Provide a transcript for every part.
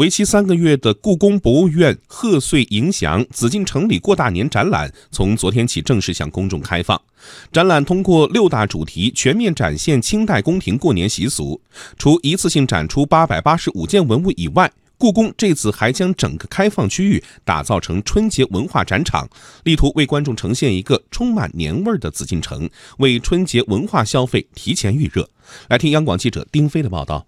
为期三个月的故宫博物院贺岁迎祥紫禁城里过大年展览从昨天起正式向公众开放。展览通过六大主题，全面展现清代宫廷过年习俗。除一次性展出八百八十五件文物以外，故宫这次还将整个开放区域打造成春节文化展场，力图为观众呈现一个充满年味儿的紫禁城，为春节文化消费提前预热。来听央广记者丁飞的报道。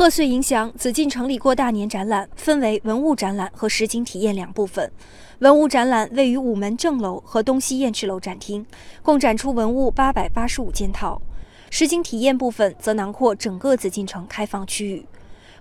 贺岁迎祥紫禁城里过大年展览分为文物展览和实景体验两部分。文物展览位于午门正楼和东西燕翅楼展厅，共展出文物八百八十五件套。实景体验部分则囊括整个紫禁城开放区域。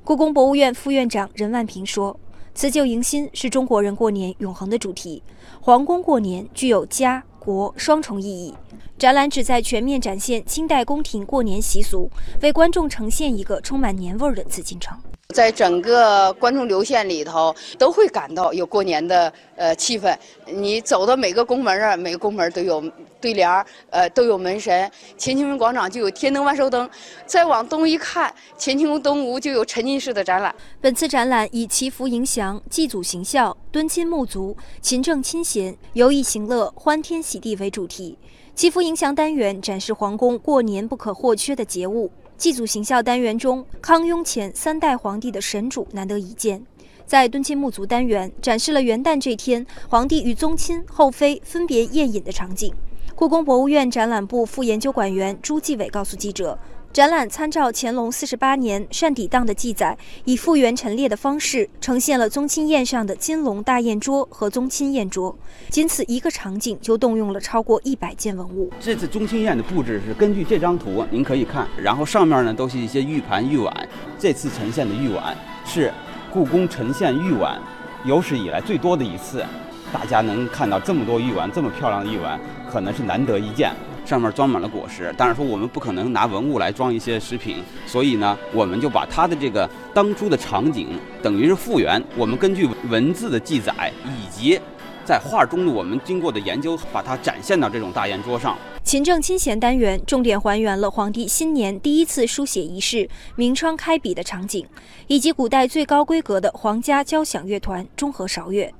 故宫博物院副院长任万平说：“辞旧迎新是中国人过年永恒的主题，皇宫过年具有家国双重意义。”展览旨在全面展现清代宫廷过年习俗，为观众呈现一个充满年味儿的紫禁城。在整个观众流线里头，都会感到有过年的呃气氛。你走到每个宫门啊，每个宫门都有对联儿，呃，都有门神。乾清宫广场就有天灯万寿灯，再往东一看，乾清宫东吴就有沉浸式的展览。本次展览以祈福迎祥、祭祖行孝、敦亲睦族、勤政亲贤、游艺行乐、欢天喜地为主题。祈福迎祥单元展示皇宫过年不可或缺的节物。祭祖行孝单元中，康雍乾三代皇帝的神主难得一见。在敦亲睦族单元，展示了元旦这天皇帝与宗亲后妃分别宴饮的场景。故宫博物院展览部副研究馆员朱继伟告诉记者。展览参照乾隆四十八年善底档的记载，以复原陈列的方式呈现了宗亲宴上的金龙大宴桌和宗亲宴桌。仅此一个场景就动用了超过一百件文物。这次宗亲宴的布置是根据这张图，您可以看，然后上面呢都是一些玉盘玉碗。这次呈现的玉碗是故宫呈现玉碗有史以来最多的一次，大家能看到这么多玉碗，这么漂亮的玉碗，可能是难得一见。上面装满了果实，当然说我们不可能拿文物来装一些食品，所以呢，我们就把它的这个当初的场景等于是复原。我们根据文字的记载以及在画中的我们经过的研究，把它展现到这种大宴桌上。勤政亲贤单元重点还原了皇帝新年第一次书写仪式明窗开笔的场景，以及古代最高规格的皇家交响乐团中和韶乐。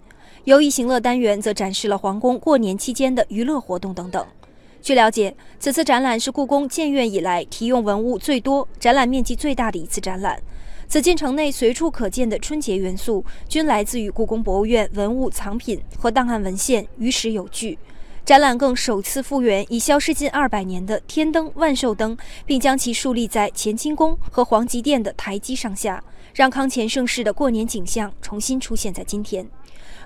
游艺行乐单元则展示了皇宫过年期间的娱乐活动等等。据了解，此次展览是故宫建院以来提用文物最多、展览面积最大的一次展览。紫禁城内随处可见的春节元素，均来自于故宫博物院文物藏品和档案文献，于史有据。展览更首次复原已消失近二百年的天灯万寿灯，并将其竖立在乾清宫和皇极殿的台基上下，让康乾盛世的过年景象重新出现在今天。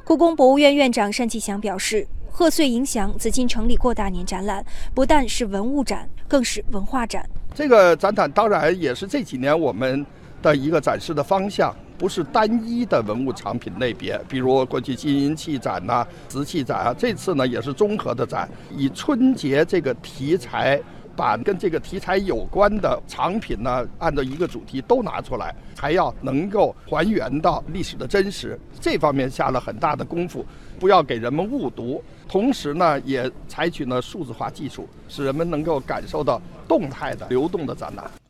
故宫博物院院长单霁翔表示。贺岁迎祥紫禁城里过大年展览不但是文物展，更是文化展。这个展览当然也是这几年我们的一个展示的方向，不是单一的文物藏品类别，比如过去金银器展呐、瓷器展啊，这次呢也是综合的展，以春节这个题材。把跟这个题材有关的藏品呢，按照一个主题都拿出来，还要能够还原到历史的真实，这方面下了很大的功夫，不要给人们误读。同时呢，也采取了数字化技术，使人们能够感受到动态的、流动的展览。